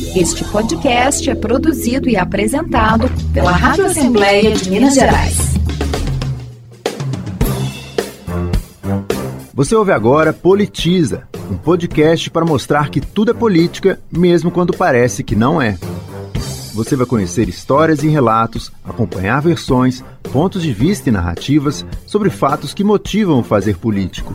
Este podcast é produzido e apresentado pela Rádio Assembleia de Minas Gerais. Você ouve agora Politiza, um podcast para mostrar que tudo é política, mesmo quando parece que não é. Você vai conhecer histórias e relatos, acompanhar versões, pontos de vista e narrativas sobre fatos que motivam o fazer político.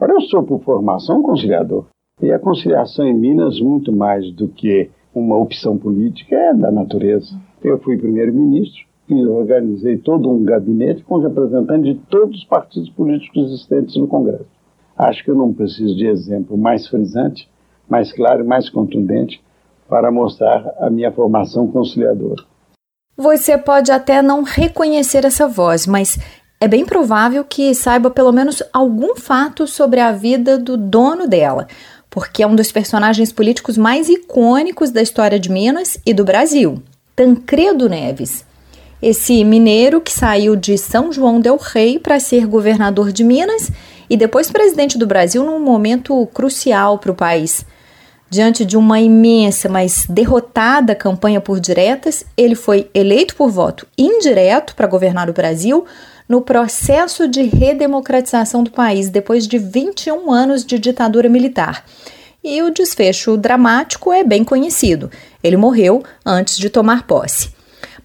Eu sou, por formação, conciliador. E a conciliação em Minas, muito mais do que uma opção política, é da natureza. Eu fui primeiro-ministro e organizei todo um gabinete com representantes de todos os partidos políticos existentes no Congresso. Acho que eu não preciso de exemplo mais frisante, mais claro mais contundente para mostrar a minha formação conciliadora. Você pode até não reconhecer essa voz, mas é bem provável que saiba pelo menos algum fato sobre a vida do dono dela porque é um dos personagens políticos mais icônicos da história de Minas e do Brasil, Tancredo Neves. Esse mineiro que saiu de São João del Rei para ser governador de Minas e depois presidente do Brasil num momento crucial para o país. Diante de uma imensa, mas derrotada campanha por diretas, ele foi eleito por voto indireto para governar o Brasil no processo de redemocratização do país depois de 21 anos de ditadura militar. E o desfecho dramático é bem conhecido. Ele morreu antes de tomar posse.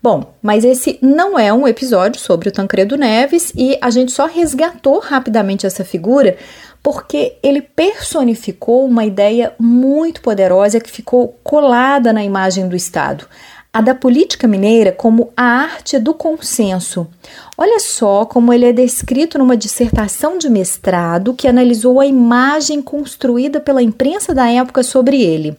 Bom, mas esse não é um episódio sobre o Tancredo Neves e a gente só resgatou rapidamente essa figura porque ele personificou uma ideia muito poderosa que ficou colada na imagem do Estado, a da política mineira como a arte do consenso. Olha só como ele é descrito numa dissertação de mestrado que analisou a imagem construída pela imprensa da época sobre ele.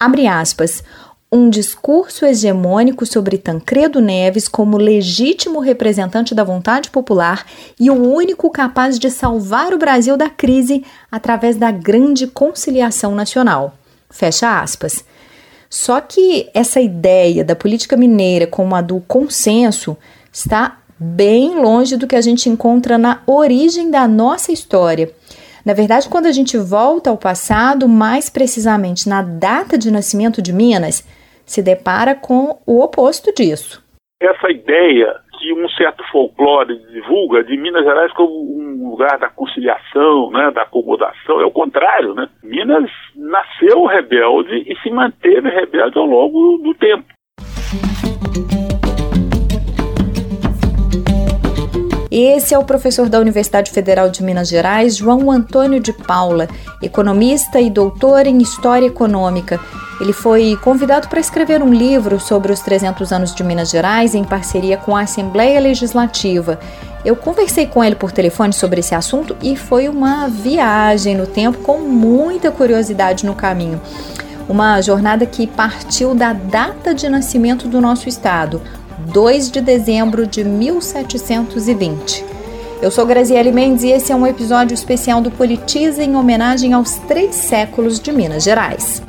Abre aspas. Um discurso hegemônico sobre Tancredo Neves como legítimo representante da vontade popular e o único capaz de salvar o Brasil da crise através da grande conciliação nacional. Fecha aspas. Só que essa ideia da política mineira como a do consenso está bem longe do que a gente encontra na origem da nossa história. Na verdade, quando a gente volta ao passado, mais precisamente na data de nascimento de Minas, se depara com o oposto disso. Essa ideia que um certo folclore divulga de Minas Gerais como um lugar da conciliação, né, da acomodação, é o contrário, né? Minas nasceu rebelde e se manteve rebelde ao longo do tempo. Esse é o professor da Universidade Federal de Minas Gerais, João Antônio de Paula, economista e doutor em História Econômica. Ele foi convidado para escrever um livro sobre os 300 anos de Minas Gerais em parceria com a Assembleia Legislativa. Eu conversei com ele por telefone sobre esse assunto e foi uma viagem no tempo com muita curiosidade no caminho. Uma jornada que partiu da data de nascimento do nosso estado, 2 de dezembro de 1720. Eu sou Graziele Mendes e esse é um episódio especial do Politiza em homenagem aos três séculos de Minas Gerais.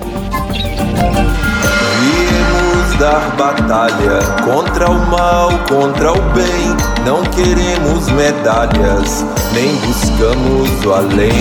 Viemos dar batalha contra o mal, contra o bem. Não queremos medalhas, nem buscamos o além.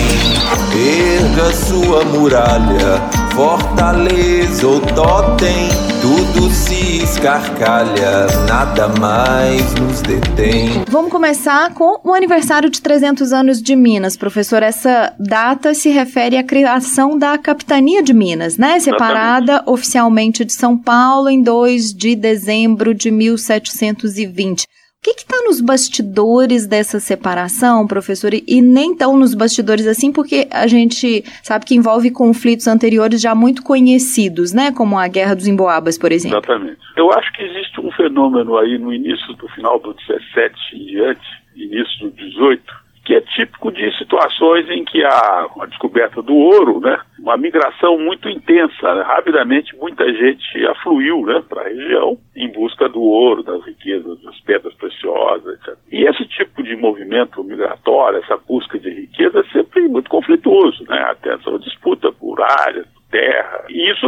Erga sua muralha, fortaleza ou totem, tudo se escarcalha, nada mais nos detém. Vamos começar com o aniversário de 300 anos de Minas, professor. Essa data se refere à criação da Capitania de Minas, né? Separada Exatamente. oficialmente de São Paulo em 2 de dezembro de 1720 que está nos bastidores dessa separação, professor? E nem tão nos bastidores assim, porque a gente sabe que envolve conflitos anteriores já muito conhecidos, né? Como a Guerra dos Emboabas, por exemplo. Exatamente. Eu acho que existe um fenômeno aí no início do final do 17 e diante, início do 18, que é típico de situações em que há a descoberta do ouro, né, uma migração muito intensa. Né, rapidamente, muita gente afluiu né, para a região em busca do ouro, das riquezas, das pedras preciosas, etc. E esse tipo de movimento migratório, essa busca de riqueza, é sempre muito conflituoso. Né, até essa disputa por áreas, terra. E isso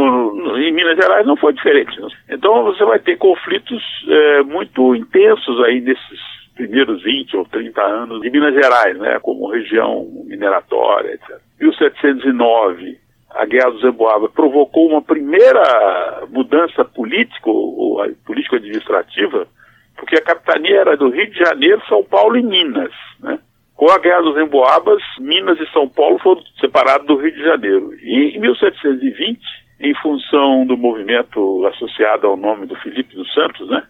em Minas Gerais não foi diferente. Né? Então você vai ter conflitos é, muito intensos aí nesses primeiros 20 ou 30 anos de Minas Gerais, né, como região mineratória, etc. 1709, a Guerra dos Emboabas provocou uma primeira mudança política, ou, político-administrativa, porque a capitania era do Rio de Janeiro, São Paulo e Minas. Né? Com a Guerra dos Emboabas, Minas e São Paulo foram separados do Rio de Janeiro. E em 1720, em função do movimento associado ao nome do Felipe dos Santos, né?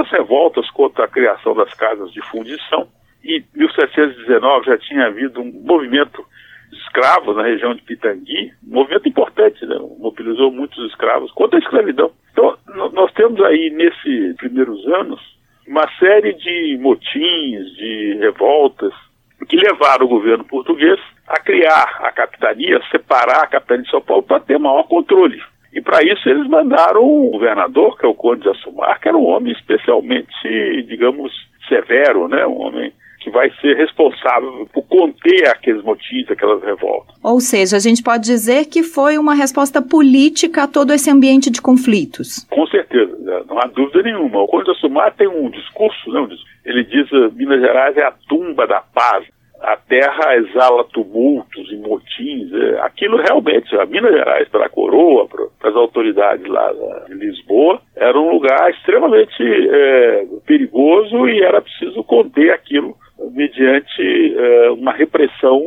As revoltas contra a criação das casas de fundição, em 1719 já tinha havido um movimento escravos na região de Pitangui, um movimento importante, né? mobilizou muitos escravos contra a escravidão. Então, nós temos aí, nesses primeiros anos, uma série de motins, de revoltas, que levaram o governo português a criar a capitania, separar a capitania de São Paulo para ter maior controle. E para isso eles mandaram o governador, que é o Conde de Assumar, que era um homem especialmente, digamos, severo, né? um homem que vai ser responsável por conter aqueles motivos, aquelas revoltas. Ou seja, a gente pode dizer que foi uma resposta política a todo esse ambiente de conflitos. Com certeza, né? não há dúvida nenhuma. O Conde de Assumar tem um discurso, né? ele diz que Minas Gerais é a tumba da paz a terra exala tumultos e motins. É, aquilo realmente, a Minas Gerais, para a coroa, para as autoridades lá de Lisboa, era um lugar extremamente é, perigoso e era preciso conter aquilo mediante é, uma repressão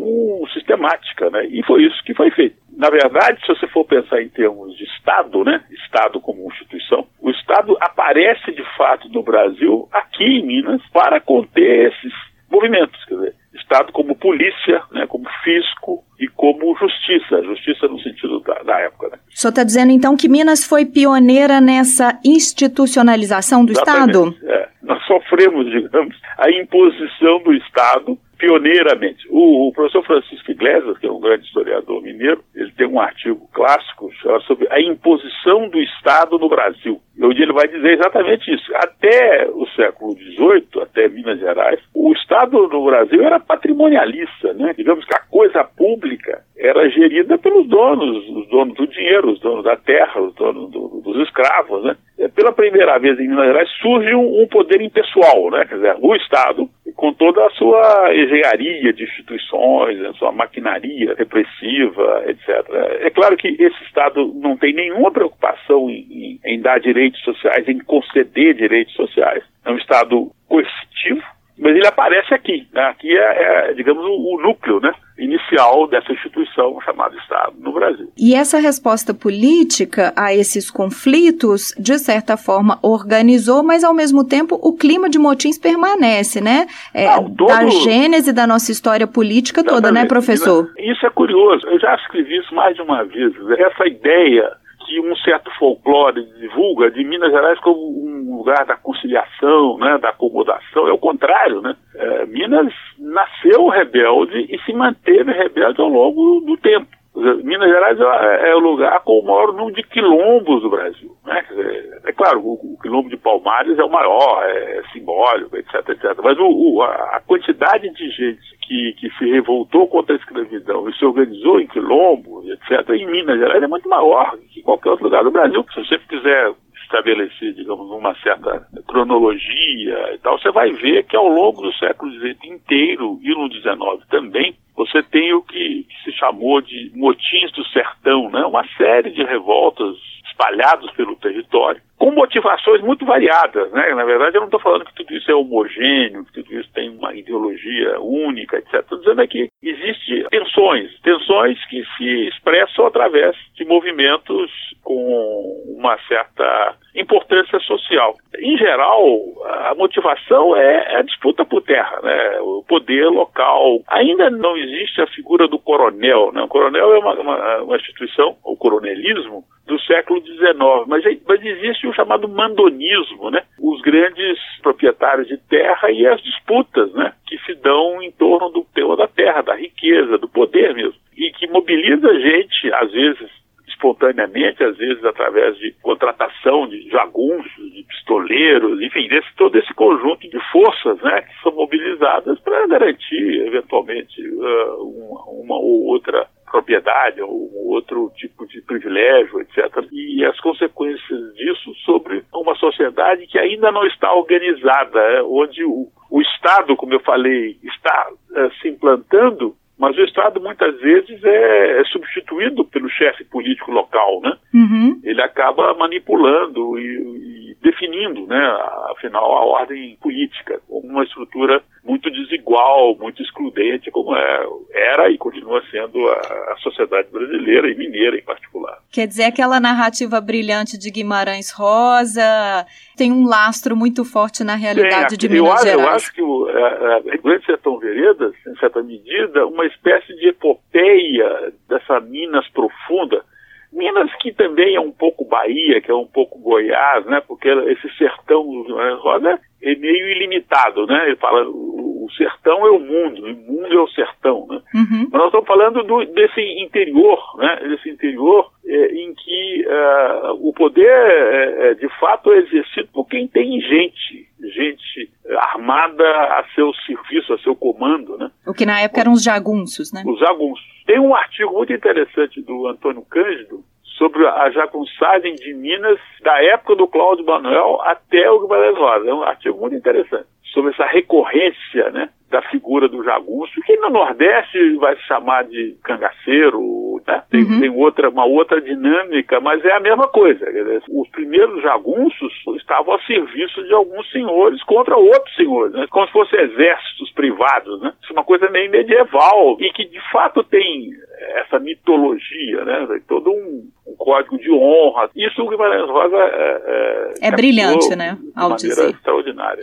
sistemática, né? E foi isso que foi feito. Na verdade, se você for pensar em termos de Estado, né? Estado como instituição, o Estado aparece de fato no Brasil, aqui em Minas, para conter esses movimentos. Quer dizer, Estado como polícia, né, como fisco e como justiça, justiça no sentido da, da época. Né. O senhor está dizendo então que Minas foi pioneira nessa institucionalização do Exatamente. Estado? É. Nós sofremos, digamos, a imposição do Estado pioneiramente. O, o, professor Francisco Iglesias, que é um grande historiador mineiro, ele tem um artigo clássico sobre a imposição do Estado no Brasil, onde ele vai dizer exatamente isso. Até o século XVIII, até Minas Gerais, o Estado no Brasil era patrimonialista, né? Digamos que a coisa pública era gerida pelos donos, os donos do dinheiro, os donos da terra, os donos do, dos escravos, né? Pela primeira vez em Minas Gerais surge um, um poder impessoal, né? Quer dizer, o Estado com toda a sua engenharia de instituições, a sua maquinaria repressiva, etc. É claro que esse Estado não tem nenhuma preocupação em, em, em dar direitos sociais, em conceder direitos sociais. É um Estado coercitivo, mas ele aparece aqui. Né? Aqui é, é digamos, o, o, núcleo né? inicial dessa instituição chamada Estado no Brasil. E essa resposta política a esses conflitos, de certa forma, organizou, mas ao mesmo tempo o clima de motins permanece, né? É, Não, todo... Da gênese da nossa história política toda, né, professor? Isso é curioso. Eu já escrevi isso mais de uma vez. Essa ideia que um certo folclore divulga de Minas Gerais como um lugar da conciliação, né, da acomodação. É o contrário, né? É, Minas nasceu rebelde e se manteve rebelde ao longo do tempo. Minas Gerais é, é, o lugar com o maior número de quilombos do Brasil. Né? É, claro, o, o, quilombo de Palmares é o maior, é simbólico, etc, etc. Mas o, o, a quantidade de gente que, que se revoltou contra a escravidão e se organizou em quilombo, etc., em Minas Gerais é muito maior que qualquer outro lugar do Brasil. Se você quiser estabelecer, digamos, uma certa cronologia e tal, você vai ver que ao longo do século XX inteiro e no XIX também, você tem o que, que, se chamou de motins do sertão, né? uma série de revoltas espalhadas pelo território, com motivações muito variadas. Né? Na verdade, eu não estou falando que tudo isso é homogêneo, que tudo isso tem uma ideologia única, etc. Estou dizendo é que existem tensões, tensões que se expressam através de movimentos com uma certa importância social. Em geral, a motivação é a disputa por terra, né? o poder local. Ainda não existe a figura do coronel. Né? O coronel é uma, uma, uma instituição, o coronelismo, do século XIX, mas, mas existe o chamado mandonismo, né? os grandes proprietários de terra e as disputas né? que se dão em torno do tema da terra, da riqueza, do poder mesmo, e que mobiliza a gente, às vezes, espontaneamente, às vezes através de contratação de jagunços, de pistoleiros, enfim, desse, todo esse conjunto de forças né, que são mobilizadas para garantir, eventualmente, uh, uma, uma ou outra propriedade ou outro tipo de privilégio, etc. E as consequências disso sobre uma sociedade que ainda não está organizada, é, onde o, o Estado, como eu falei, está uh, se implantando Mas o Estado muitas vezes é, é substituído pelo chefe político local, né? Uhum. Ele acaba manipulando e, e definindo, né, afinal, a ordem política como uma estrutura muito desigual, muito excludente, como é, era e continua sendo a, a, sociedade brasileira e mineira em particular. Quer dizer, aquela narrativa brilhante de Guimarães Rosa tem um lastro muito forte na realidade de Minas eu, Gerais. Eu acho que o a, Grande Sertão Veredas, em certa medida, uma espécie de epopeia dessa Minas profunda, Minas que também é um pouco Bahia, que é um pouco Goiás, né? Porque esse sertão Rosa é meio ilimitado, né? Ele fala o, sertão é o mundo, o mundo é o sertão, né? Uhum. Mas nós estamos falando do, desse interior, né? Desse interior é, em que uh, o poder é, é, de fato é exercido por quem tem gente, gente armada a seu serviço, a seu comando, né? O que na época eram os jagunços, né? Os jagunços. Tem um artigo muito interessante do Antônio Cândido sobre a jagunçagem de Minas da época do Cláudio Manuel até o Guimarães Rosa. É um artigo muito interessante sobre essa recorrência né, da figura do jagunço, que no Nordeste vai se chamar de cangaceiro, né? tem, uhum. tem, outra, uma outra dinâmica, mas é a mesma coisa. Os primeiros jagunços estavam a serviço de alguns senhores contra outros senhores, né? como se fossem exércitos privados. Né? Isso é uma coisa meio medieval e que de fato tem essa mitologia, né? todo um, um código de honra. Isso o Guimarães Rosa é, é, é brilhante, né? Ao de dizer. extraordinária.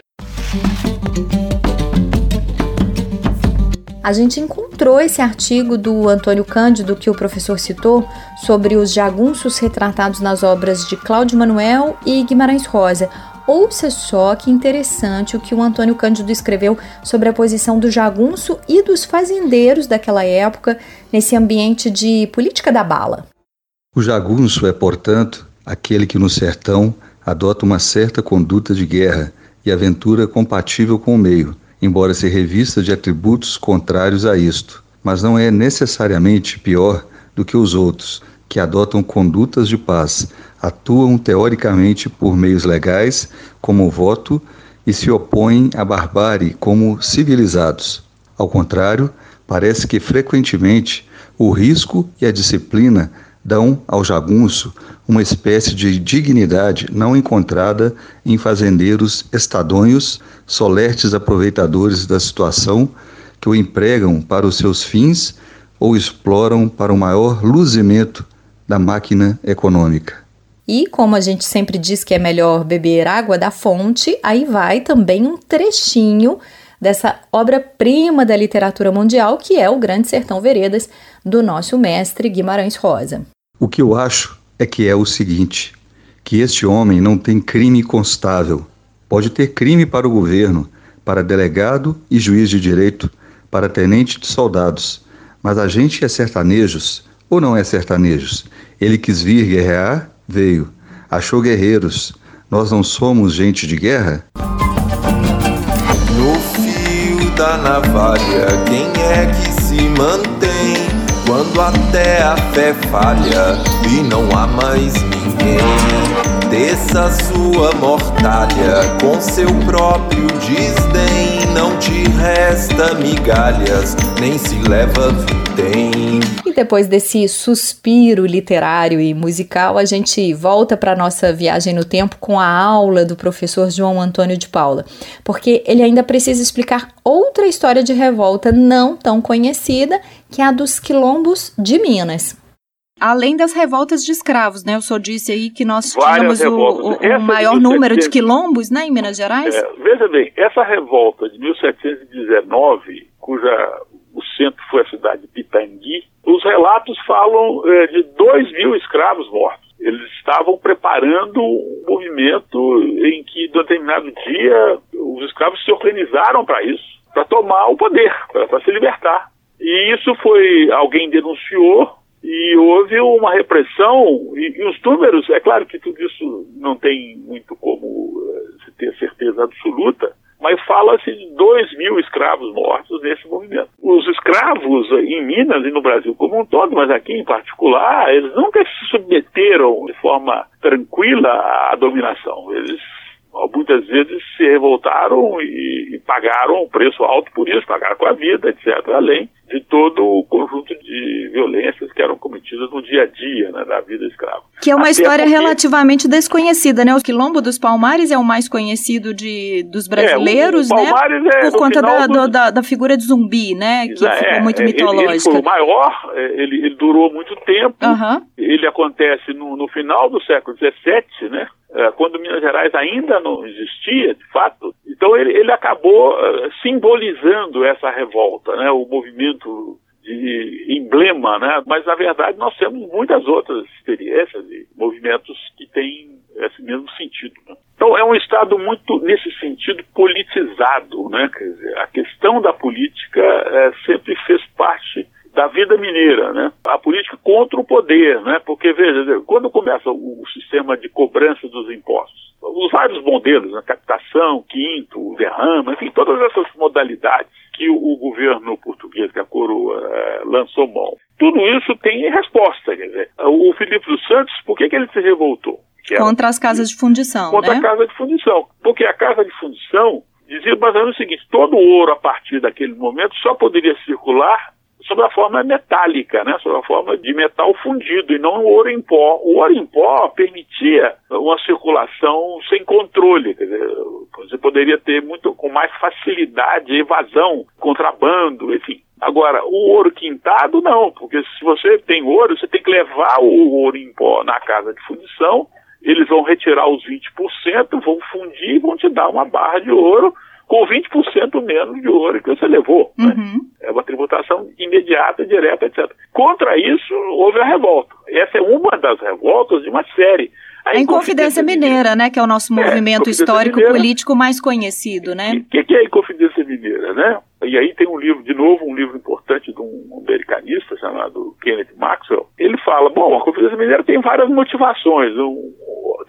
A gente encontrou esse artigo do Antônio Cândido que o professor citou sobre os jagunços retratados nas obras de Cláudio Manuel e Guimarães Rosa. Ouça só que interessante o que o Antônio Cândido escreveu sobre a posição do jagunço e dos fazendeiros daquela época nesse ambiente de política da bala. O jagunço é, portanto, aquele que no sertão adota uma certa conduta de guerra e aventura compatível com o meio, embora se revista de atributos contrários a isto, mas não é necessariamente pior do que os outros, que adotam condutas de paz, atuam teoricamente por meios legais, como o voto, e se opõem à barbárie como civilizados. Ao contrário, parece que frequentemente o risco e a disciplina dão ao jagunço uma espécie de dignidade não encontrada em fazendeiros estadonhos, solertes aproveitadores da situação que o empregam para os seus fins ou exploram para o maior luzimento da máquina econômica. E como a gente sempre diz que é melhor beber água da fonte, aí vai também um trechinho dessa obra-prima da literatura mundial, que é o Grande Sertão Veredas, do nosso mestre Guimarães Rosa. O que eu acho é que é o seguinte: que este homem não tem crime constável. Pode ter crime para o governo, para delegado e juiz de direito, para tenente de soldados, mas a gente é sertanejos ou não é sertanejos? Ele quis vir guerrear, veio. Achou guerreiros. Nós não somos gente de guerra? Fio da navalha, quem é que se mantém? Quando até a fé falha e não há mais ninguém. Desça sua mortalha com seu próprio desdém. Não te resta migalhas, nem se leva vintém. E depois desse suspiro literário e musical, a gente volta para nossa viagem no tempo com a aula do professor João Antônio de Paula, porque ele ainda precisa explicar outra história de revolta não tão conhecida, que é a dos quilombos de Minas além das revoltas de escravos, né? O senhor disse aí que nós Várias tínhamos o, o, o maior número de quilombos, né, em Minas Gerais? É, veja bem, essa revolta de 1719, cuja o centro foi a cidade de Pitangui, os relatos falam é, de 2 mil escravos mortos. Eles estavam preparando um movimento em que, em determinado dia, os escravos se organizaram para isso, para tomar o poder, para se libertar. E isso foi, alguém denunciou, e houve uma repressão, e, e, os números, é claro que tudo isso não tem muito como uh, se ter certeza absoluta, mas fala-se de 2 mil escravos mortos nesse movimento. Os escravos em Minas e no Brasil como um todo, mas aqui em particular, eles nunca se submeteram de forma tranquila à dominação. Eles muitas vezes se revoltaram e, e pagaram um preço alto por isso, pagaram com a vida, etc., além de todo o conjunto de violências que eram cometidas no dia a dia né, da vida escrava. Que é uma Até história porque... relativamente desconhecida, né? O Quilombo dos Palmares é o mais conhecido de, dos brasileiros, é, o, o Palmares né? É, Por conta da, do... da, da, figura de zumbi, né? Que é, ficou muito mitológica. Ele, ele foi o maior, é, ele, ele durou muito tempo. Uhum. Ele acontece no, no final do século XVII, né? É, quando Minas Gerais ainda não existia, de fato. Então ele, ele acabou uh, simbolizando essa revolta, né? O movimento de emblema, né? Mas na verdade nós temos muitas outras experiências e movimentos que têm esse mesmo sentido. Né? Então é um estado muito nesse sentido politizado, né? Quer dizer, a questão da política é, sempre fez parte da vida mineira, né? A política contra o poder, né? Porque, veja, quando começa o sistema de cobrança dos impostos, os vários modelos, né? captação, quinto, derrama, enfim, todas essas modalidades que o, o governo português, que a coroa, eh, lançou mão. Tudo isso tem resposta, quer dizer, o Filipe dos Santos, por que, que ele se revoltou? Contra as casas de fundição, Contra né? a casa de fundição. Porque a casa de fundição dizia basicamente o seguinte, todo o ouro a partir daquele momento só poderia circular sob a forma metálica, né? sob a forma de metal fundido e não o ouro em pó. O ouro em pó permitia uma circulação sem controle, dizer, você poderia ter muito com mais facilidade evasão, contrabando, enfim. Agora, o ouro quintado não, porque se você tem ouro, você tem que levar o ouro em pó na casa de fundição, eles vão retirar os 20%, vão fundir e vão te dar uma barra de ouro com 20% menos de ouro que você levou. Né? Uhum. Né? É uma tributação imediata, direta, etc. Contra isso, houve a revolta. Essa é uma das revoltas de uma série. A, a Inconfidência, Mineira, Mineira, né, que é o nosso é, movimento é, histórico político mais conhecido, né? O que, que, é a Inconfidência Mineira, né? E aí tem um livro, de novo, um livro importante de um americanista chamado Kenneth Maxwell. Ele fala, bom, a Inconfidência Mineira tem várias motivações. Um,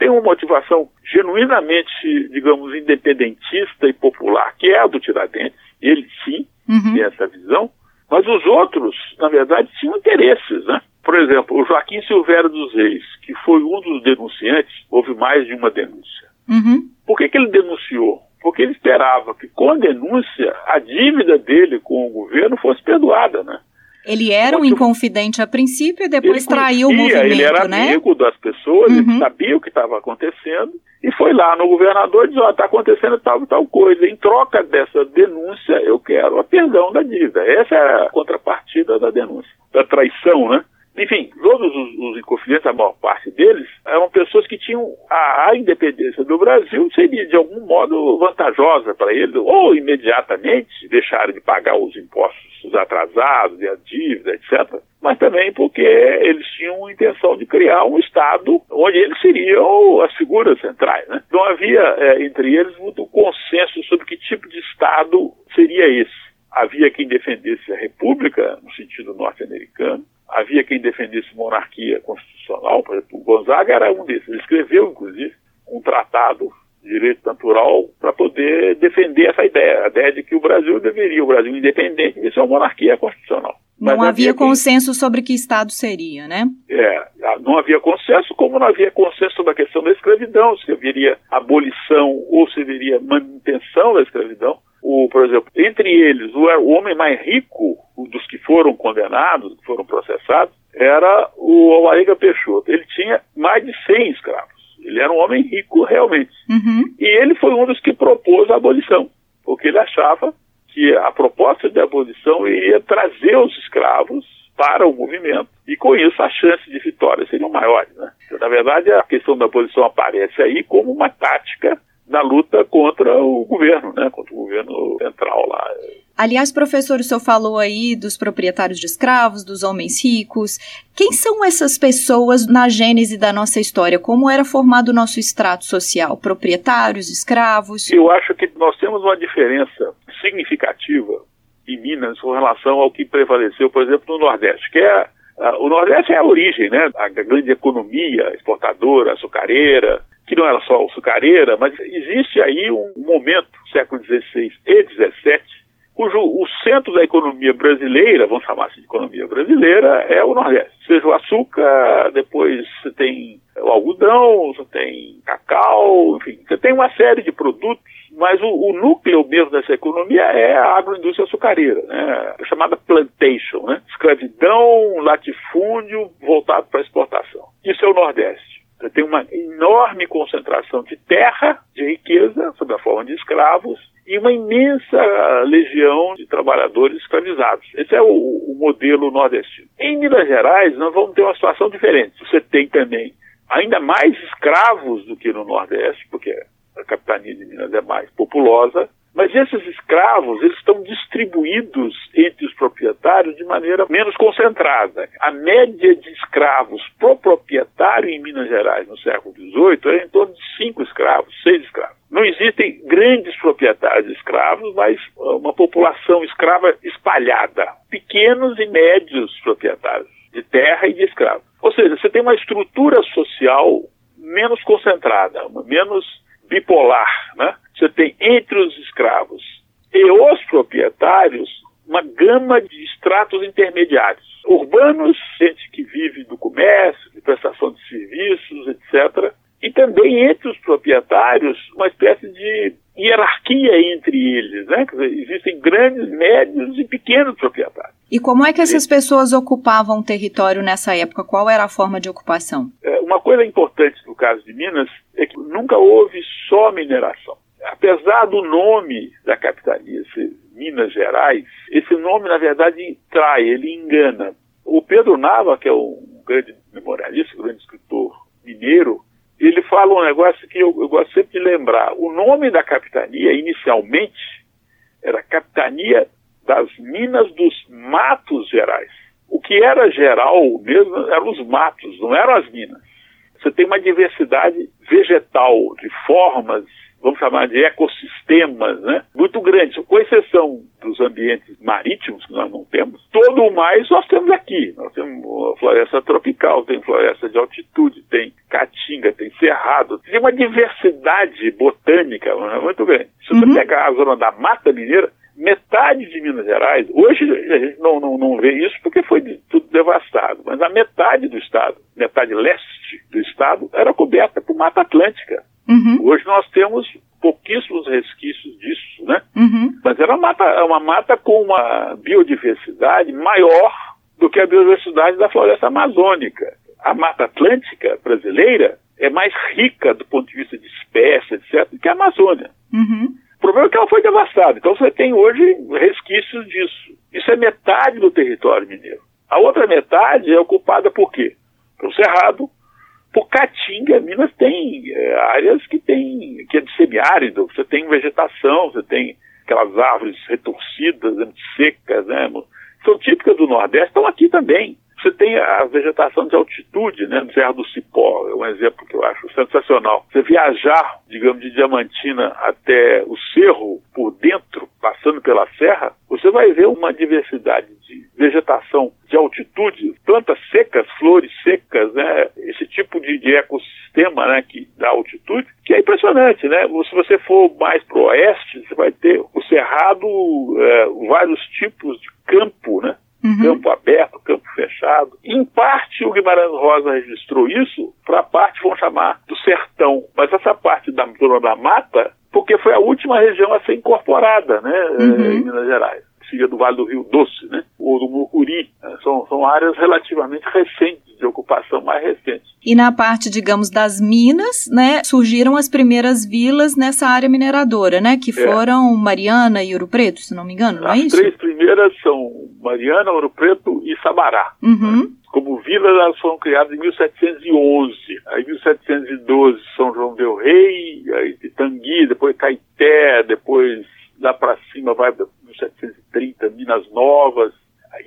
tem uma motivação genuinamente, digamos, independentista e popular, que é a do Tiradentes. Ele sim uhum. tem essa visão. Mas os outros, na verdade, tinham interesses, né? Por exemplo, o Joaquim Silvério dos Reis, que foi um dos denunciantes, houve mais de uma denúncia. Uhum. Por que, que ele denunciou? Porque ele esperava que, com a denúncia, a dívida dele com o governo fosse perdoada, né? Ele era um inconfidente a princípio e depois traiu o movimento, ele era né? amigo das pessoas, uhum. ele sabia o que estava acontecendo e foi lá no governador e disse, ó, oh, está acontecendo tal e tal coisa. Em troca dessa denúncia, eu quero a perdão da dívida. Essa é a contrapartida da denúncia, da traição, né? Enfim, todos os, os inconfidentes, a maior parte deles, eram pessoas que tinham a, a independência do Brasil seria de algum modo vantajosa para eles, ou imediatamente deixaram de pagar os impostos atrasados e a dívida, etc. Mas também porque eles tinham a intenção de criar um Estado onde eles seriam as figuras centrais. Né? Não havia é, entre eles muito consenso sobre que tipo de Estado seria esse. Havia quem defendesse a República, no sentido norte-americano, havia quem defendesse monarquia constitucional, por exemplo, o Gonzaga era um desses. Ele escreveu, inclusive, um tratado direito natural para poder defender essa ideia, a ideia de que o Brasil deveria, o Brasil independente, de ser uma monarquia constitucional. Não havia, havia consenso sobre que Estado seria, né? É, não havia consenso, como não havia consenso sobre a questão da escravidão, se haveria abolição ou se haveria manutenção da escravidão. O, por exemplo, entre eles, o, o homem mais rico dos que foram condenados, que foram processados, era o Alvarenga Peixoto. Ele tinha mais de 100 escravos. Ele era um homem rico realmente. Uhum. E ele foi um dos que propôs a abolição, porque ele achava que a proposta de abolição iria trazer os escravos para o movimento e com isso as chances de vitória seriam maiores. Né? Então, na verdade, a questão da abolição aparece aí como uma tática na luta contra o governo, né? contra o governo central lá. Aliás, professor, o senhor falou aí dos proprietários de escravos, dos homens ricos. Quem são essas pessoas na gênese da nossa história? Como era formado o nosso extrato social? Proprietários, escravos? Eu acho que nós temos uma diferença significativa em Minas com relação ao que prevaleceu, por exemplo, no Nordeste, que é o Nordeste é a origem, né? A grande economia exportadora, açucareira, que não era só açucareira, mas existe aí um momento, século XVI e XVII, cujo o centro da economia brasileira, vamos chamar assim de economia brasileira, é o Nordeste. Seja o açúcar, depois você tem o algodão, você tem cacau, enfim, você tem uma série de produtos Mas o, o, núcleo mesmo dessa economia é a agroindústria açucareira, né? É chamada plantation, né? escravidão, latifúndio voltado para a exportação. Isso é o Nordeste. Tem uma enorme concentração de terra, de riqueza, sob a forma de escravos, e uma imensa legião de trabalhadores escravizados. Esse é o, o modelo nordestino. Em Minas Gerais, nós vamos ter uma situação diferente. Você tem também ainda mais escravos do que no Nordeste, porque a capitania de Minas é mais populosa, mas esses escravos eles estão distribuídos entre os proprietários de maneira menos concentrada. A média de escravos pro proprietário em Minas Gerais no século XVIII era em torno de cinco escravos, seis escravos. Não existem grandes proprietários de escravos, mas uma população escrava espalhada, pequenos e médios proprietários de terra e de escravos. Ou seja, você tem uma estrutura social menos concentrada, menos bipolar, né? Você tem entre os escravos e os proprietários uma gama de estratos intermediários. Urbanos, gente que vive do comércio, de prestação de serviços, etc. E também entre os proprietários, uma espécie de hierarquia entre eles, né? Dizer, existem grandes, médios e pequenos proprietários. E como é que essas pessoas ocupavam o território nessa época? Qual era a forma de ocupação? É, uma coisa importante no caso de Minas é que nunca houve só mineração. Apesar do nome da capitania ser Minas Gerais, esse nome, na verdade, trai, ele engana. O Pedro Nava, que é um grande memorialista, um grande escritor mineiro, ele fala um negócio que eu, eu gosto sempre de lembrar. O nome da capitania, inicialmente, era Capitania das Minas dos Matos Gerais. O que era geral mesmo eram os matos, não eram as minas. Você tem uma diversidade vegetal, de formas, vamos chamar de ecossistemas, né? Muito grandes, com exceção dos ambientes marítimos que nós não temos. Todo o mais nós temos aqui. Nós temos floresta tropical, tem floresta de altitude, tem caatinga, tem cerrado. Tem uma diversidade botânica né? muito grande. Se você uhum. pegar a zona da Mata Mineira, metade de Minas Gerais, hoje a gente não, não, não vê isso porque foi tudo devastado, mas a metade do estado, metade leste do estado, era coberta por Mata Atlântica. Uhum. Hoje nós temos pouquíssimos resquícios disso, né? Uhum. Mas era uma mata, uma mata com uma biodiversidade maior do que a biodiversidade da floresta amazônica. A Mata Atlântica brasileira é mais rica do ponto de vista de espécies, etc., do que a Amazônia. Uhum. O problema é que ela foi devastada. Então você tem hoje resquícios disso. Isso é metade do território mineiro. A outra metade é ocupada por quê? Pelo Cerrado, por Caatinga, Minas tem é, áreas que tem que é de semiárido, você tem vegetação, você tem aquelas árvores retorcidas, secas, né, são típicas do Nordeste, estão aqui também. Você tem a vegetação de altitude, né, no Serra do Cipó, é um exemplo que eu acho sensacional. Você viajar, digamos, de Diamantina até o Cerro, por dentro, passando pela serra, você vai ver uma diversidade de vegetação de altitude, plantas secas, flores secas, né, esse tipo de, de ecossistema, né, que dá altitude, que é impressionante, né? Se você for mais para o oeste, você vai ter o cerrado, é, vários tipos de campo, né? Uhum. Campo aberto, campo fechado. Em parte, o Guimarães Rosa registrou isso para a parte, vamos chamar, do sertão. Mas essa parte da zona da mata, porque foi a última região a ser incorporada né, uhum. em Minas Gerais filha do Vale do Rio Doce, né? ou do Mucuri. Né? São, são áreas relativamente recentes, de ocupação mais recente. E na parte, digamos, das minas, né, surgiram as primeiras vilas nessa área mineradora, né, que é. foram Mariana e Ouro Preto, se não me engano, não as é isso? As três primeiras são Mariana, Ouro Preto e Sabará. Uhum. Como vilas, elas foram criadas em 1711. Aí, em 1712, São João del Rei, aí Tangui, depois Caeté, depois lá para cima vai 1730, Minas Novas.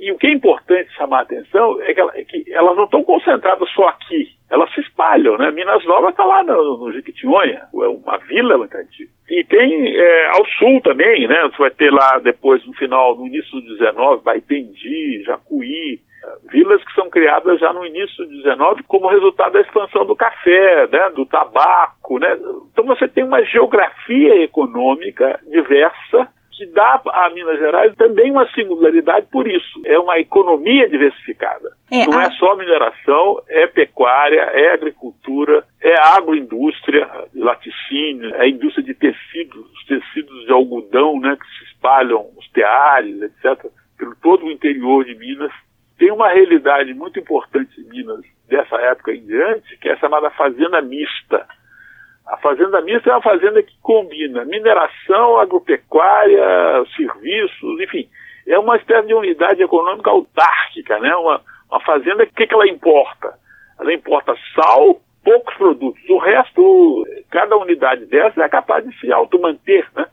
E o que é importante chamar a atenção é que, ela, é que elas não estão concentradas só aqui, elas se espalham, né? Minas Novas está lá no, no Jequitinhonha, é uma vila muito antiga. E tem é, ao sul também, né? Você vai ter lá depois, no final, no início do 19, Baitendi, Jacuí, vilas que são criadas já no início do 19 como resultado da expansão do café, né, do tabaco, né? Então você tem uma geografia econômica diversa que dá a Minas Gerais também uma singularidade por isso. É uma economia diversificada. É, Não a... é só mineração, é pecuária, é agricultura, é a agroindústria, laticínio, é a indústria de tecidos, os tecidos de algodão, né, que se espalham, os teares, etc., pelo todo o interior de Minas. Tem uma realidade muito importante em Minas dessa época em diante, que é chamada fazenda mista. A fazenda mista é uma fazenda que combina mineração, agropecuária, serviços, enfim, é uma espécie de unidade econômica autárquica, né? Uma, uma fazenda, o que, que ela importa? Ela importa sal, poucos produtos. O resto, cada unidade dessa é capaz de se automanter, né?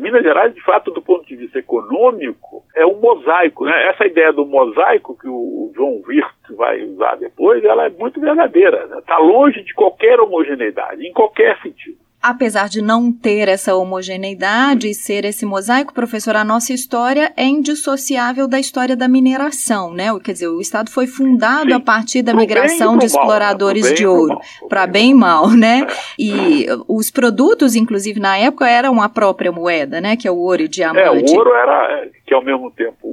Minas Gerais, de fato, do ponto de vista econômico, é um mosaico. Né? Essa ideia do mosaico que o João Wirth vai usar depois, ela é muito verdadeira. Está né? Tá longe de qualquer homogeneidade, em qualquer sentido apesar de não ter essa homogeneidade e ser esse mosaico, professor, a nossa história é indissociável da história da mineração, né? Quer dizer, o Estado foi fundado Sim. a partir da pro migração de exploradores mal, né? de ouro, para bem e mal, né? É. E os produtos, inclusive, na época, eram a própria moeda, né? Que é o ouro e diamante. É, o ouro era, que ao mesmo tempo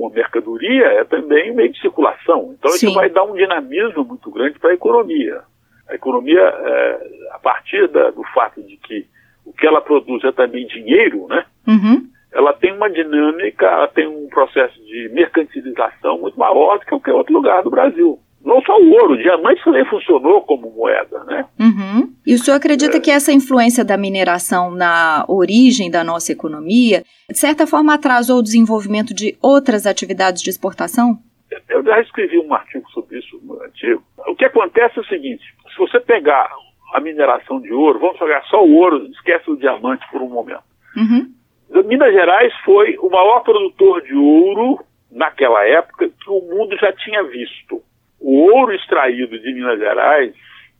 uma mercadoria, é também meio de circulação. Então, Sim. isso vai dar um dinamismo muito grande para a economia. A economia, é, a partir da, do fato de que o que ela produz é também dinheiro, né? Uhum. Ela tem uma dinâmica, ela tem um processo de mercantilização muito maior do que qualquer outro lugar do Brasil. Não só o ouro, o diamante também funcionou como moeda, né? Uhum. E o senhor acredita é. que essa influência da mineração na origem da nossa economia, de certa forma, atrasou o desenvolvimento de outras atividades de exportação? Eu já escrevi um artigo sobre isso antigo. O que acontece é o seguinte: se você pegar a mineração de ouro, vamos pegar só o ouro, esquece o diamante por um momento. Uhum. Minas Gerais foi o maior produtor de ouro naquela época que o mundo já tinha visto. O ouro extraído de Minas Gerais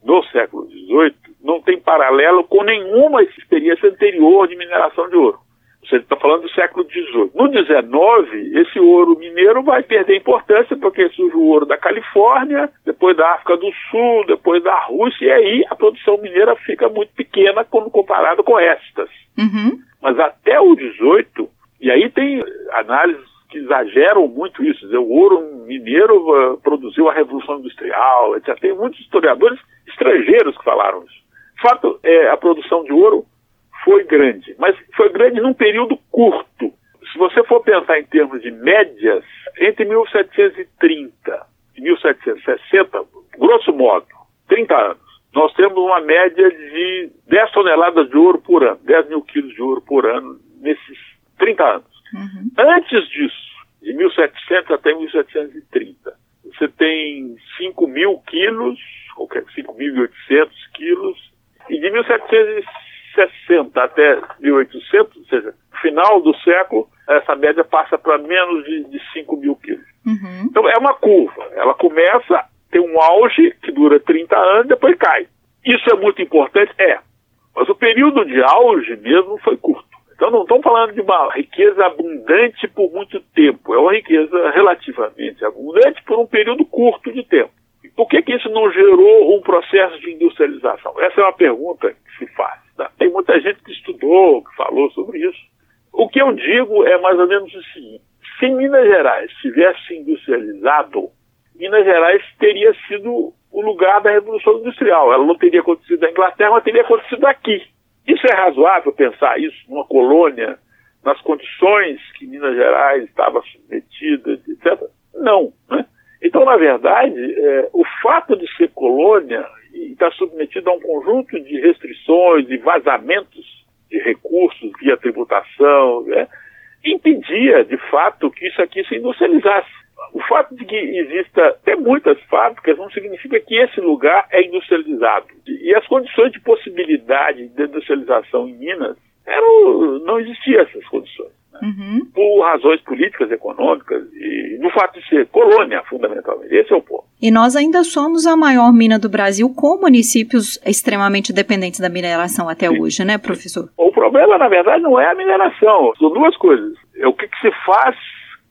no século XVIII não tem paralelo com nenhuma experiência anterior de mineração de ouro. Você está falando do século XVIII. No XIX, esse ouro mineiro vai perder importância porque surge o ouro da Califórnia, depois da África do Sul, depois da Rússia, e aí a produção mineira fica muito pequena quando comparado com estas. Uhum. Mas até o XVIII, e aí tem análises que exageram muito isso, dizer, o ouro mineiro uh, produziu a Revolução Industrial, etc. Tem muitos historiadores estrangeiros que falaram isso. De fato, é, a produção de ouro foi grande, mas foi grande num período curto. Se você for pensar em termos de médias, entre 1730 e 1760, grosso modo, 30 anos, nós temos uma média de 10 toneladas de ouro por ano, 10 mil quilos de ouro por ano nesses 30 anos. Uhum. Antes disso, de 1700 até 1730, você tem 5 mil quilos, ou 5.800 quilos, e de 1760 60 até 1800, ou seja, final do século, essa média passa para menos de, de 5 mil quilos. Uhum. Então é uma curva. Ela começa, tem um auge que dura 30 anos, depois cai. Isso é muito importante? É. Mas o período de auge mesmo foi curto. Então não estamos falando de uma riqueza abundante por muito tempo. É uma riqueza relativamente abundante por um período curto de tempo. Por que, que isso não gerou um processo de industrialização? Essa é uma pergunta que se faz. Tá? Tem muita gente que estudou, que falou sobre isso. O que eu digo é mais ou menos o seguinte: se Minas Gerais tivesse industrializado, Minas Gerais teria sido o lugar da Revolução Industrial. Ela não teria acontecido na Inglaterra, mas teria acontecido aqui. Isso é razoável pensar isso numa colônia, nas condições que Minas Gerais estava submetida, etc. Não. Né? Então, na verdade, é, o fato de ser colônia e está submetido a um conjunto de restrições e vazamentos de recursos via tributação, né, impedia, de fato, que isso aqui se industrializasse. O fato de que exista até muitas fábricas não significa que esse lugar é industrializado. E as condições de possibilidade de industrialização em Minas eram, não existiam essas condições uhum. por razões políticas, econômicas e no fato de ser colônia, fundamentalmente. Esse é o ponto. E nós ainda somos a maior mina do Brasil com municípios extremamente dependentes da mineração até Sim. hoje, né, professor? O problema, na verdade, não é a mineração. São duas coisas. É o que, que se faz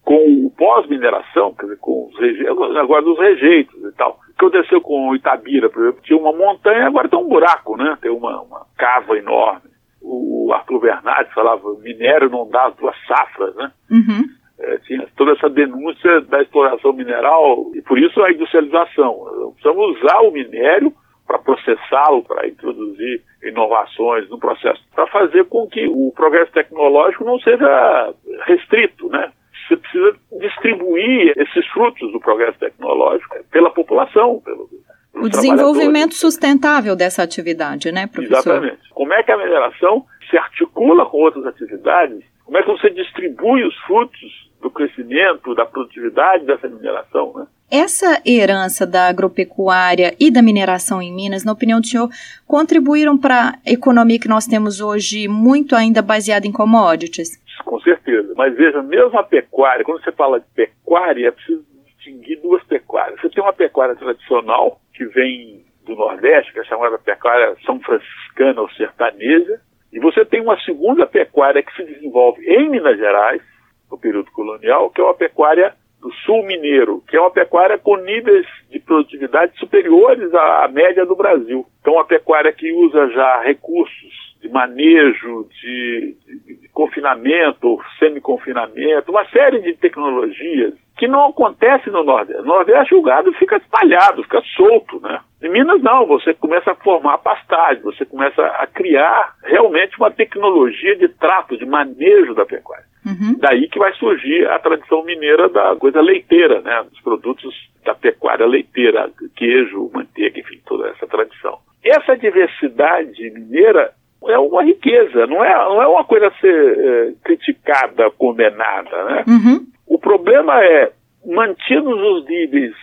com o pós-mineração, quer dizer, com os rejeitos, agora dos rejeitos e tal. O que aconteceu com Itabira, por exemplo, tinha uma montanha, agora tem um buraco, né? Tem uma, uma cava enorme o Arthur Bernardes falava minério não dá duas safras, né? Uhum. É, tinha toda essa denúncia da exploração mineral e por isso a industrialização. Precisamos usar o minério para processá-lo, para introduzir inovações no processo, para fazer com que o progresso tecnológico não seja restrito, né? Você precisa distribuir esses frutos do progresso tecnológico pela população, pelo, o desenvolvimento sustentável dessa atividade, né, professor? Exatamente. Como é que a mineração se articula com outras atividades? Como é que você distribui os frutos do crescimento, da produtividade dessa mineração, né? Essa herança da agropecuária e da mineração em Minas, na opinião do senhor, contribuíram para a economia que nós temos hoje muito ainda baseada em commodities? Com certeza. Mas veja, mesmo a pecuária, quando você fala de pecuária, é preciso distinguir duas pecuárias. Você tem uma pecuária tradicional, que vem do Nordeste, que é chamada pecuária são franciscana ou sertaneja, e você tem uma segunda pecuária que se desenvolve em Minas Gerais, no período colonial, que é uma pecuária do sul mineiro, que é uma pecuária com níveis de produtividade superiores à, média do Brasil. Então, uma pecuária que usa já recursos de manejo, de, de, de confinamento, semi-confinamento, uma série de tecnologias que não acontece no Nordeste. No Nordeste o gado fica espalhado, fica solto, né? Em Minas não, você começa a formar pastagem, você começa a criar realmente uma tecnologia de trato, de manejo da pecuária. Uhum. Daí que vai surgir a tradição mineira da coisa leiteira, né? Dos produtos da pecuária leiteira, queijo, manteiga, enfim, toda essa tradição. Essa diversidade mineira é uma riqueza, não é, não é uma coisa a ser é, criticada, condenada, né? Uhum. O problema é, mantidos os níveis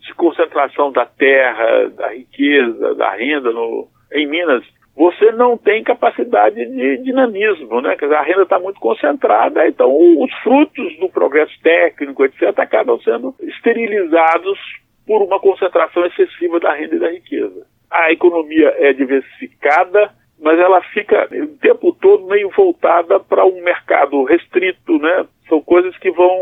de concentração da terra, da riqueza, da renda no, em Minas, você não tem capacidade de dinamismo, né? Quer dizer, a renda está muito concentrada, então os frutos do progresso técnico, etc., acabam sendo esterilizados por uma concentração excessiva da renda e da riqueza. A economia é diversificada, mas ela fica o tempo todo meio voltada para um mercado restrito, né? São coisas que vão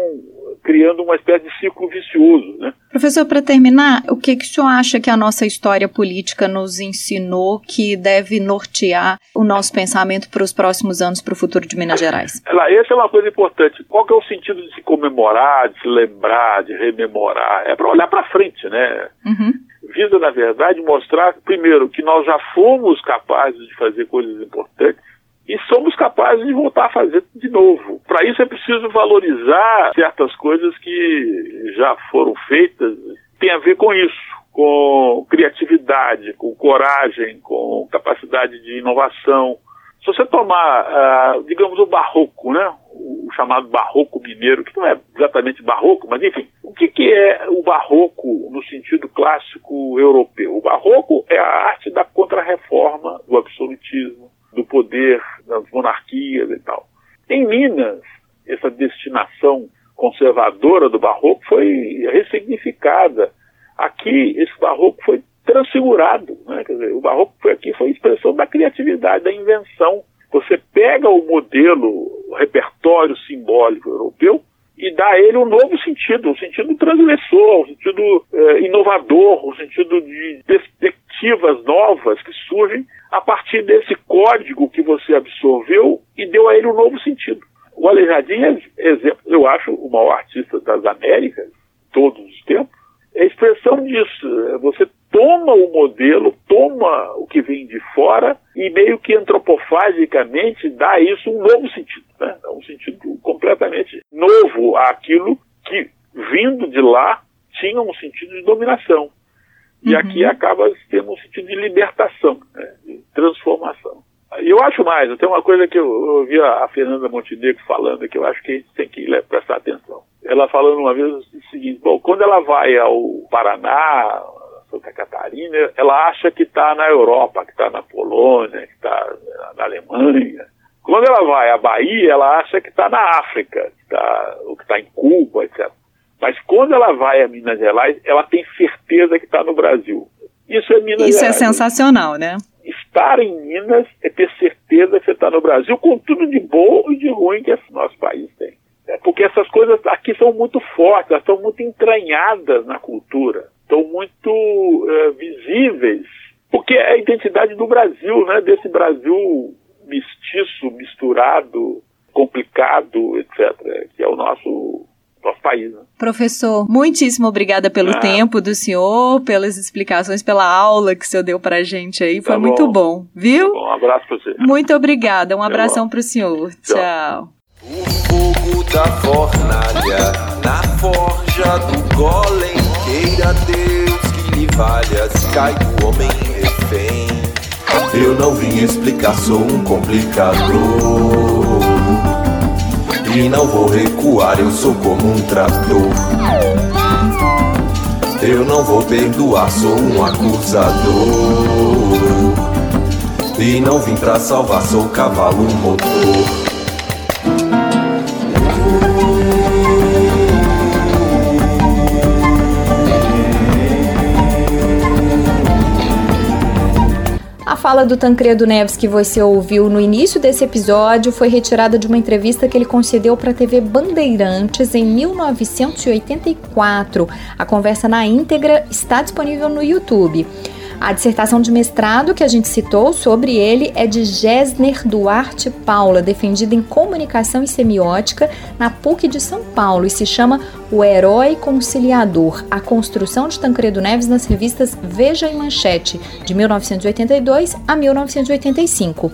criando uma espécie de ciclo vicioso, né? Professor, para terminar, o que, que o senhor acha que a nossa história política nos ensinou que deve nortear o nosso pensamento para os próximos anos, para o futuro de Minas Gerais? Ela, essa é uma coisa importante. Qual que é o sentido de se comemorar, de se lembrar, de rememorar? É para olhar para frente, né? Uhum visa, na verdade, mostrar, primeiro, que nós já fomos capazes de fazer coisas importantes e somos capazes de voltar a fazer de novo. Para isso é preciso valorizar certas coisas que já foram feitas, tem a ver com isso, com criatividade, com coragem, com capacidade de inovação. Se você tomar, uh, digamos, o barroco, né? o chamado barroco mineiro, que não é exatamente barroco, mas enfim, o que, que é o barroco no sentido clássico europeu? O barroco é a arte da contrarreforma, do absolutismo, do poder, das monarquias e tal. Em Minas, essa destinação conservadora do barroco foi ressignificada. Aqui, esse barroco foi transfigurado. Né? Quer dizer, o barroco foi aqui foi expressão da criatividade, da invenção. Você pega o modelo, o repertório simbólico europeu e dá a ele um novo sentido, um sentido transgressor, um sentido eh, inovador, um sentido de novas que surgem a partir desse código que você absorveu e deu a ele um novo sentido. O Aleijadinho é exemplo, eu acho o maior artista das Américas, todos os tempos, é expressão disso. Você toma o modelo, toma o que vem de fora e meio que antropofagicamente dá a isso um novo sentido, né? um sentido completamente novo àquilo que, vindo de lá, tinha um sentido de dominação. E uhum. aqui acaba tendo um sentido de libertação, né? de transformação. E eu acho mais, tem uma coisa que eu, eu ouvi a, Fernanda Montenegro falando que eu acho que a gente tem que prestar atenção. Ela falando uma vez o seguinte, bom, quando ela vai ao Paraná, Santa Catarina, ela acha que está na Europa, que está na Polônia, que está na Alemanha. Quando ela vai à Bahia, ela acha que está na África, que tá, ou que está em Cuba, etc. Mas quando ela vai a Minas Gerais, ela tem certeza que está no Brasil. Isso é Minas Isso é Gerais. é sensacional, né? Estar em Minas é ter certeza que você está no Brasil, com tudo de bom e de ruim que esse nosso país tem. É porque essas coisas aqui são muito fortes, elas estão muito entranhadas na cultura estão muito é, visíveis, porque é a identidade do Brasil, né? desse Brasil mestiço, misturado, complicado, etc., que é o nosso nosso país. Né? Professor, muitíssimo obrigada pelo ah. tempo do senhor, pelas explicações, pela aula que o senhor deu pra gente aí. Foi tá muito bom, viu? Tá bom, um abraço pra você. Muito obrigada. Um abração para pro senhor. Tchau. Tchau. O fogo da fornalha na forja do golem, queira Deus que lhe valha se cai o homem refém. Eu não vim explicar, sou um complicador. E não vou recuar, eu sou como um trator. Eu não vou perdoar, sou um acusador. E não vim pra salvar, sou cavalo motor. Fala do Tancredo Neves que você ouviu no início desse episódio foi retirada de uma entrevista que ele concedeu para a TV Bandeirantes em 1984. A conversa na íntegra está disponível no YouTube. A dissertação de mestrado que a gente citou sobre ele é de Gessner Duarte Paula, defendida em Comunicação e Semiótica na PUC de São Paulo e se chama O Herói Conciliador: A Construção de Tancredo Neves nas revistas Veja e Manchete, de 1982 a 1985.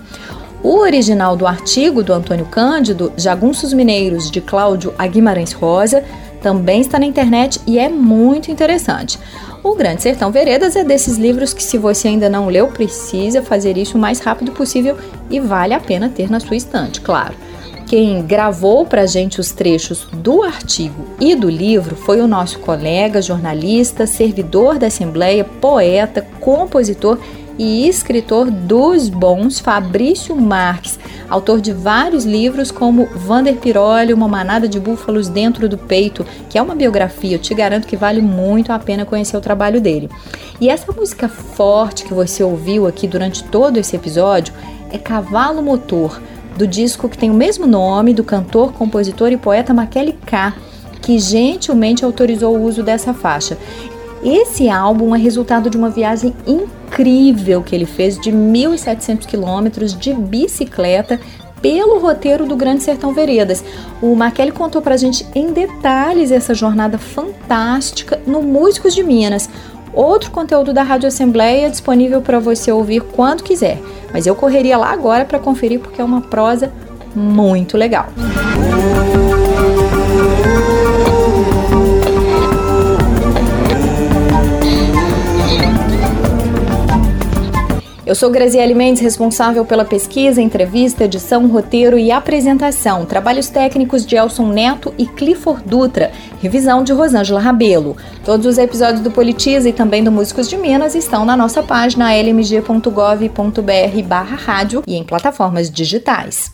O original do artigo do Antônio Cândido, Jagunços Mineiros, de Cláudio Aguimarães Rosa, também está na internet e é muito interessante. O Grande Sertão Veredas é desses livros que, se você ainda não leu, precisa fazer isso o mais rápido possível e vale a pena ter na sua estante, claro. Quem gravou para a gente os trechos do artigo e do livro foi o nosso colega, jornalista, servidor da Assembleia, poeta, compositor e escritor dos bons, Fabrício Marques, autor de vários livros como Vander Piroli, Uma Manada de Búfalos Dentro do Peito, que é uma biografia, eu te garanto que vale muito a pena conhecer o trabalho dele. E essa música forte que você ouviu aqui durante todo esse episódio é Cavalo Motor, do disco que tem o mesmo nome do cantor, compositor e poeta Makele K, que gentilmente autorizou o uso dessa faixa. Esse álbum é resultado de uma viagem incrível que ele fez de 1.700 quilômetros de bicicleta pelo roteiro do Grande Sertão Veredas. O Markelli contou pra gente em detalhes essa jornada fantástica no Músicos de Minas. Outro conteúdo da Rádio Assembleia disponível para você ouvir quando quiser. Mas eu correria lá agora para conferir porque é uma prosa muito legal. Eu sou Graziele Mendes, responsável pela pesquisa, entrevista, edição, roteiro e apresentação. Trabalhos técnicos de Elson Neto e Clifford Dutra. Revisão de Rosângela Rabelo. Todos os episódios do Politiza e também do Músicos de Minas estão na nossa página lmg.gov.br barra rádio e em plataformas digitais.